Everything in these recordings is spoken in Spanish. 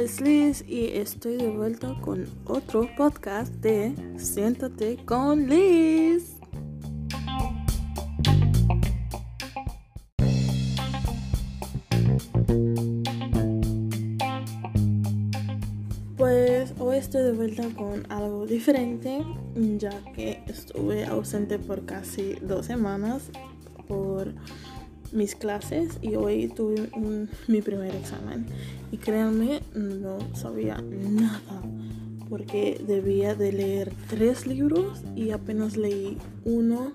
es Liz y estoy de vuelta con otro podcast de Siéntate con Liz. Pues hoy estoy de vuelta con algo diferente, ya que estuve ausente por casi dos semanas por mis clases y hoy tuve mi primer examen. Y créanme, no sabía nada porque debía de leer tres libros y apenas leí uno,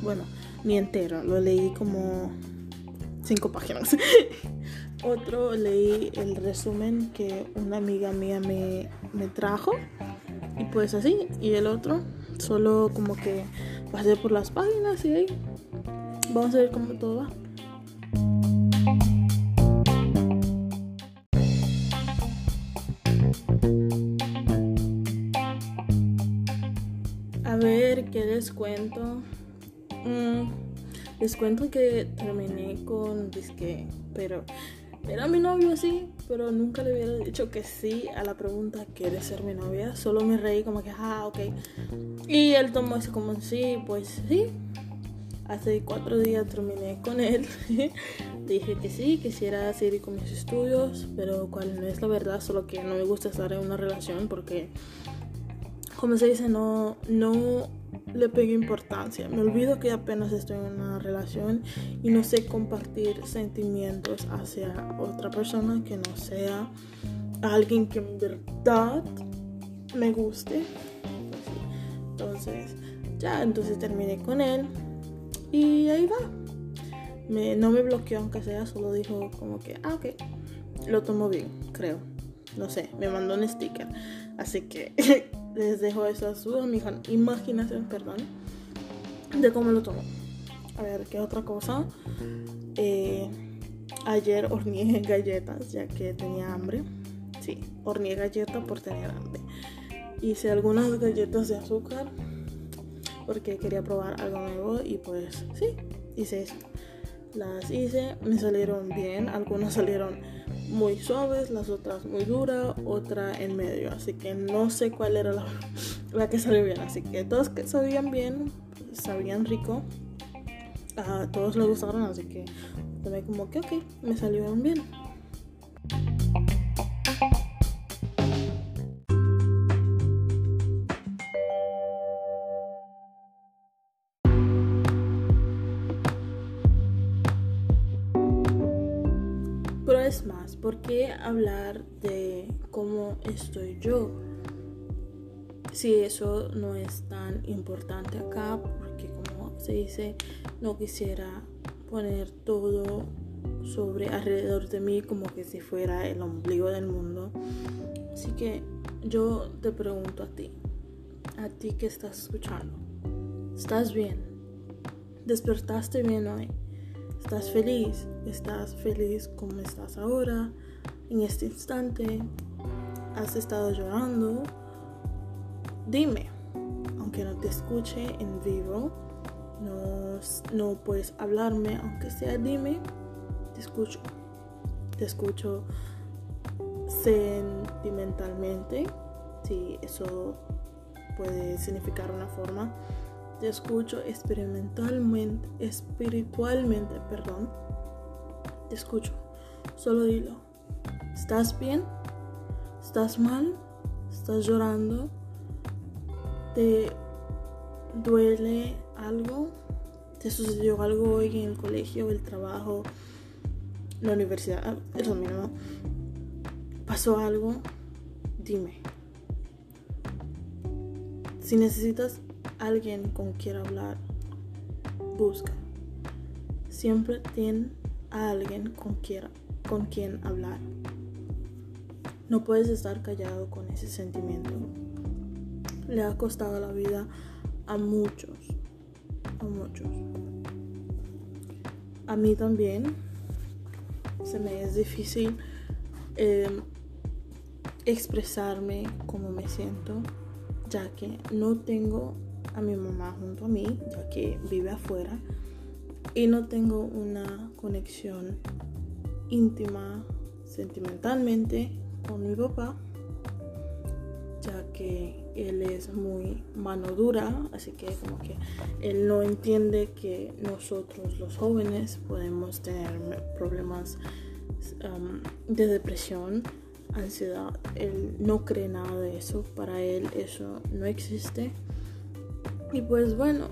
bueno, ni entero, lo leí como cinco páginas. Otro leí el resumen que una amiga mía me, me trajo y pues así. Y el otro solo como que pasé por las páginas y ahí Vamos a ver cómo todo va. A ver, ¿qué les cuento? Mm, les cuento que terminé con disque, pero era mi novio sí, pero nunca le hubiera dicho que sí a la pregunta ¿quieres ser mi novia? Solo me reí como que, ah, ok. Y él tomó eso como sí, pues sí, Hace cuatro días terminé con él. Dije que sí, quisiera seguir con mis estudios, pero cual no es la verdad, solo que no me gusta estar en una relación porque, como se dice, no, no le pegué importancia. Me olvido que apenas estoy en una relación y no sé compartir sentimientos hacia otra persona que no sea alguien que en verdad me guste. Entonces, ya, entonces terminé con él. Y ahí va. No me bloqueó aunque sea, solo dijo como que, ah, ok, lo tomo bien, creo. No sé, me mandó un sticker. Así que les dejo eso a su imaginación, perdón, de cómo lo tomó. A ver, ¿qué otra cosa? Eh, ayer horneé galletas ya que tenía hambre. Sí, horneé galletas por tener hambre. Hice algunas galletas de azúcar porque quería probar algo nuevo y pues sí, hice eso. Las hice, me salieron bien, algunas salieron muy suaves, las otras muy duras, otra en medio, así que no sé cuál era la, la que salió bien, así que todos que sabían bien, sabían rico, a todos les gustaron, así que tomé como que ok, me salieron bien. Más, ¿por qué hablar de cómo estoy yo? Si eso no es tan importante acá, porque como se dice, no quisiera poner todo sobre alrededor de mí como que si fuera el ombligo del mundo. Así que yo te pregunto a ti, a ti que estás escuchando, ¿estás bien? ¿Despertaste bien hoy? ¿Estás feliz? ¿Estás feliz como estás ahora? En este instante, ¿has estado llorando? Dime, aunque no te escuche en vivo, no, no puedes hablarme, aunque sea dime, te escucho. Te escucho sentimentalmente, si eso puede significar una forma te escucho experimentalmente, espiritualmente, perdón. Te escucho. Solo dilo. ¿Estás bien? ¿Estás mal? ¿Estás llorando? ¿Te duele algo? ¿Te sucedió algo hoy en el colegio, el trabajo, la universidad? Ah, eso mismo. ¿Pasó algo? Dime. Si necesitas alguien con quien hablar, busca. Siempre tiene a alguien con quien, con quien hablar. No puedes estar callado con ese sentimiento. Le ha costado la vida a muchos, a muchos. A mí también se me es difícil eh, expresarme como me siento, ya que no tengo a mi mamá junto a mí, ya que vive afuera, y no tengo una conexión íntima, sentimentalmente, con mi papá, ya que él es muy mano dura, así que como que él no entiende que nosotros los jóvenes podemos tener problemas um, de depresión, ansiedad. Él no cree nada de eso, para él eso no existe. Y pues bueno,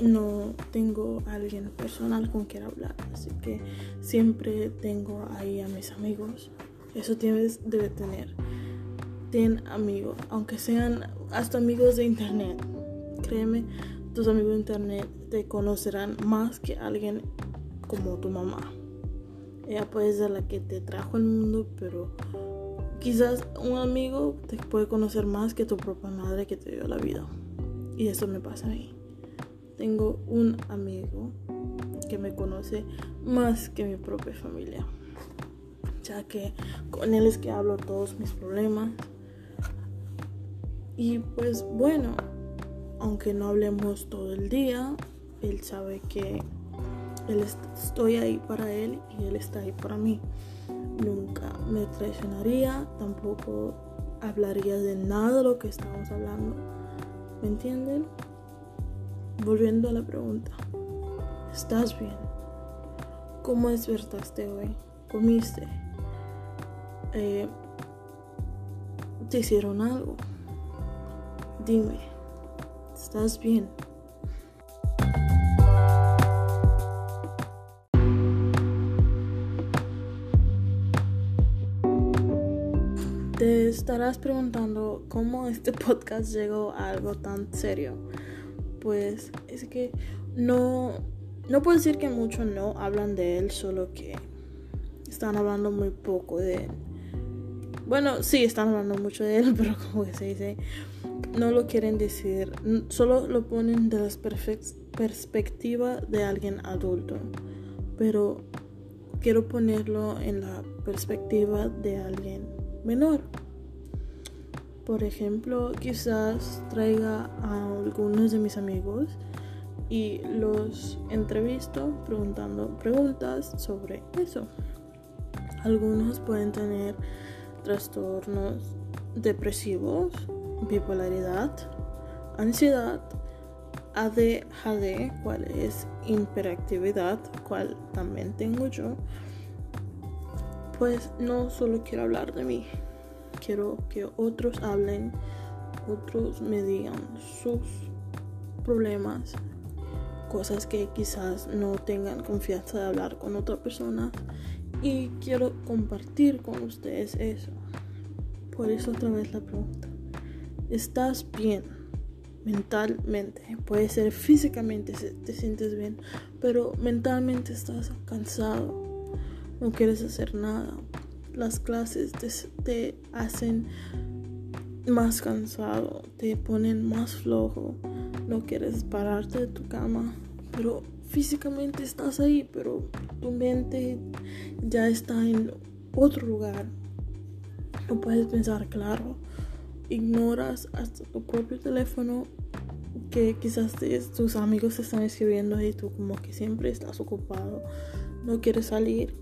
no tengo alguien personal con quien hablar, así que siempre tengo ahí a mis amigos. Eso tienes debe tener. Ten amigos, aunque sean hasta amigos de internet. Créeme, tus amigos de internet te conocerán más que alguien como tu mamá. Ella puede ser la que te trajo al mundo, pero quizás un amigo te puede conocer más que tu propia madre que te dio la vida. Y eso me pasa a mí tengo un amigo que me conoce más que mi propia familia, ya que con él es que hablo todos mis problemas. Y pues bueno, aunque no hablemos todo el día, él sabe que él estoy ahí para él y él está ahí para mí. Nunca me traicionaría, tampoco hablaría de nada de lo que estamos hablando. ¿Me entienden? Volviendo a la pregunta, ¿estás bien? ¿Cómo despertaste hoy? ¿Comiste? Eh, ¿Te hicieron algo? Dime, ¿estás bien? Te estarás preguntando cómo este podcast llegó a algo tan serio. Pues es que no, no puedo decir que muchos no hablan de él, solo que están hablando muy poco de él. Bueno, sí, están hablando mucho de él, pero como que se dice, no lo quieren decir, solo lo ponen de la perspectiva de alguien adulto, pero quiero ponerlo en la perspectiva de alguien menor. Por ejemplo, quizás traiga a algunos de mis amigos y los entrevisto preguntando preguntas sobre eso. Algunos pueden tener trastornos depresivos, bipolaridad, ansiedad, ADHD, cual es hiperactividad, cual también tengo yo. Pues no solo quiero hablar de mí, quiero que otros hablen, otros me digan sus problemas, cosas que quizás no tengan confianza de hablar con otra persona y quiero compartir con ustedes eso. Por eso otra vez la pregunta. ¿Estás bien mentalmente? Puede ser físicamente te sientes bien, pero mentalmente estás cansado. No quieres hacer nada. Las clases te, hacen más cansado, te ponen más flojo, no quieres pararte de tu cama, pero físicamente estás ahí, pero tu mente ya está en otro lugar. No puedes pensar claro, ignoras hasta tu propio teléfono que quizás tus amigos están escribiendo y tú como que siempre estás ocupado, no quieres salir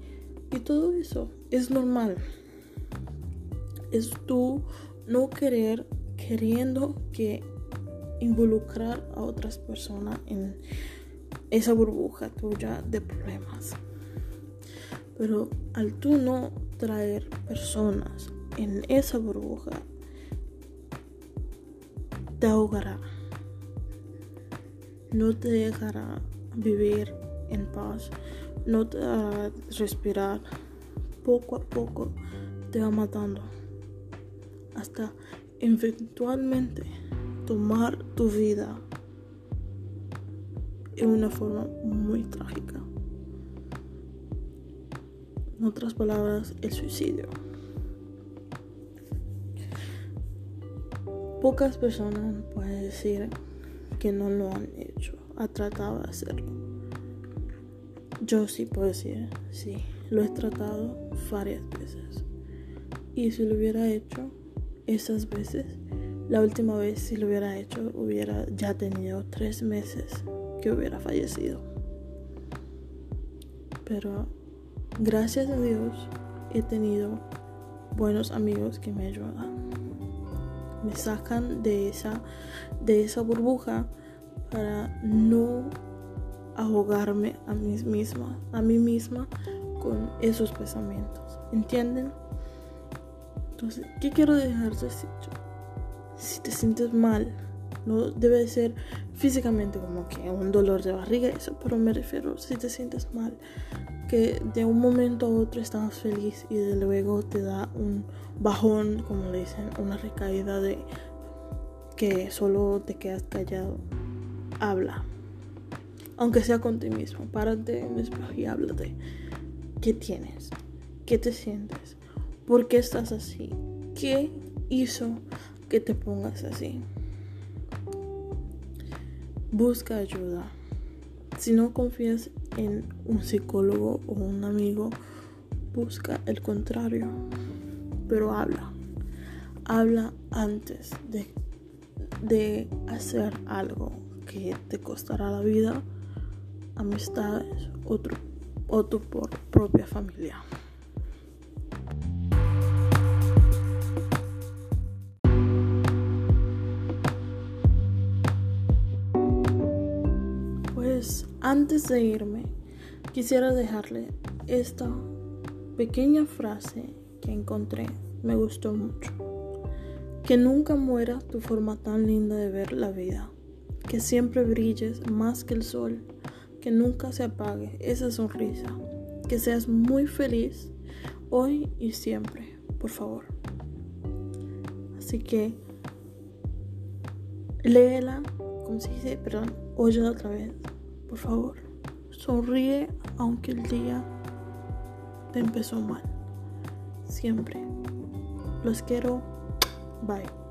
y todo eso es normal. Es tú no querer, queriendo que involucrar a otras personas en esa burbuja tuya de problemas. Pero al tú no traer personas en esa burbuja, te ahogará. No te dejará vivir en paz no respirar. Poco a poco te va matando. Hasta eventualmente tomar tu vida en una forma muy trágica. En otras palabras, el suicidio. Pocas personas pueden decir que no lo han hecho, ha tratado de hacerlo. Yo sí puedo decir, sí, lo he tratado varias veces. Y si lo hubiera hecho esas veces, la última vez si lo hubiera hecho, hubiera ya tenido tres meses que hubiera fallecido. Pero gracias a Dios he tenido buenos amigos que me ayudan. Me sacan de esa, de esa burbuja para no ahogarme a mí misma, a mí misma con esos pensamientos. ¿Entienden? Entonces, ¿qué quiero dejarte dicho? Si te sientes mal, no debe ser físicamente como que un dolor de barriga, eso, pero me refiero si te sientes mal, que de un momento a otro estás feliz y de luego te da un bajón, como le dicen, una recaída de que solo te quedas callado. Habla. Aunque sea con ti mismo, párate en el espejo y háblate. ¿Qué tienes? ¿Qué te sientes? ¿Por qué estás así? ¿Qué hizo que te pongas así? Busca ayuda. Si no confías en un psicólogo o un amigo, busca el contrario. Pero habla. Habla antes de, de hacer algo que te costará la vida, amistades o tu, tu propia familia. Pues antes de irme, quisiera dejarle esta pequeña frase que encontré. Me gustó mucho. Que nunca muera tu forma tan linda de ver la vida. Que siempre brilles más que el sol. Que nunca se apague esa sonrisa. Que seas muy feliz hoy y siempre, por favor. Así que léela, como se dice, perdón, óyela otra vez por favor, sonríe aunque el día te empezó mal. Siempre. Los quiero. Bye.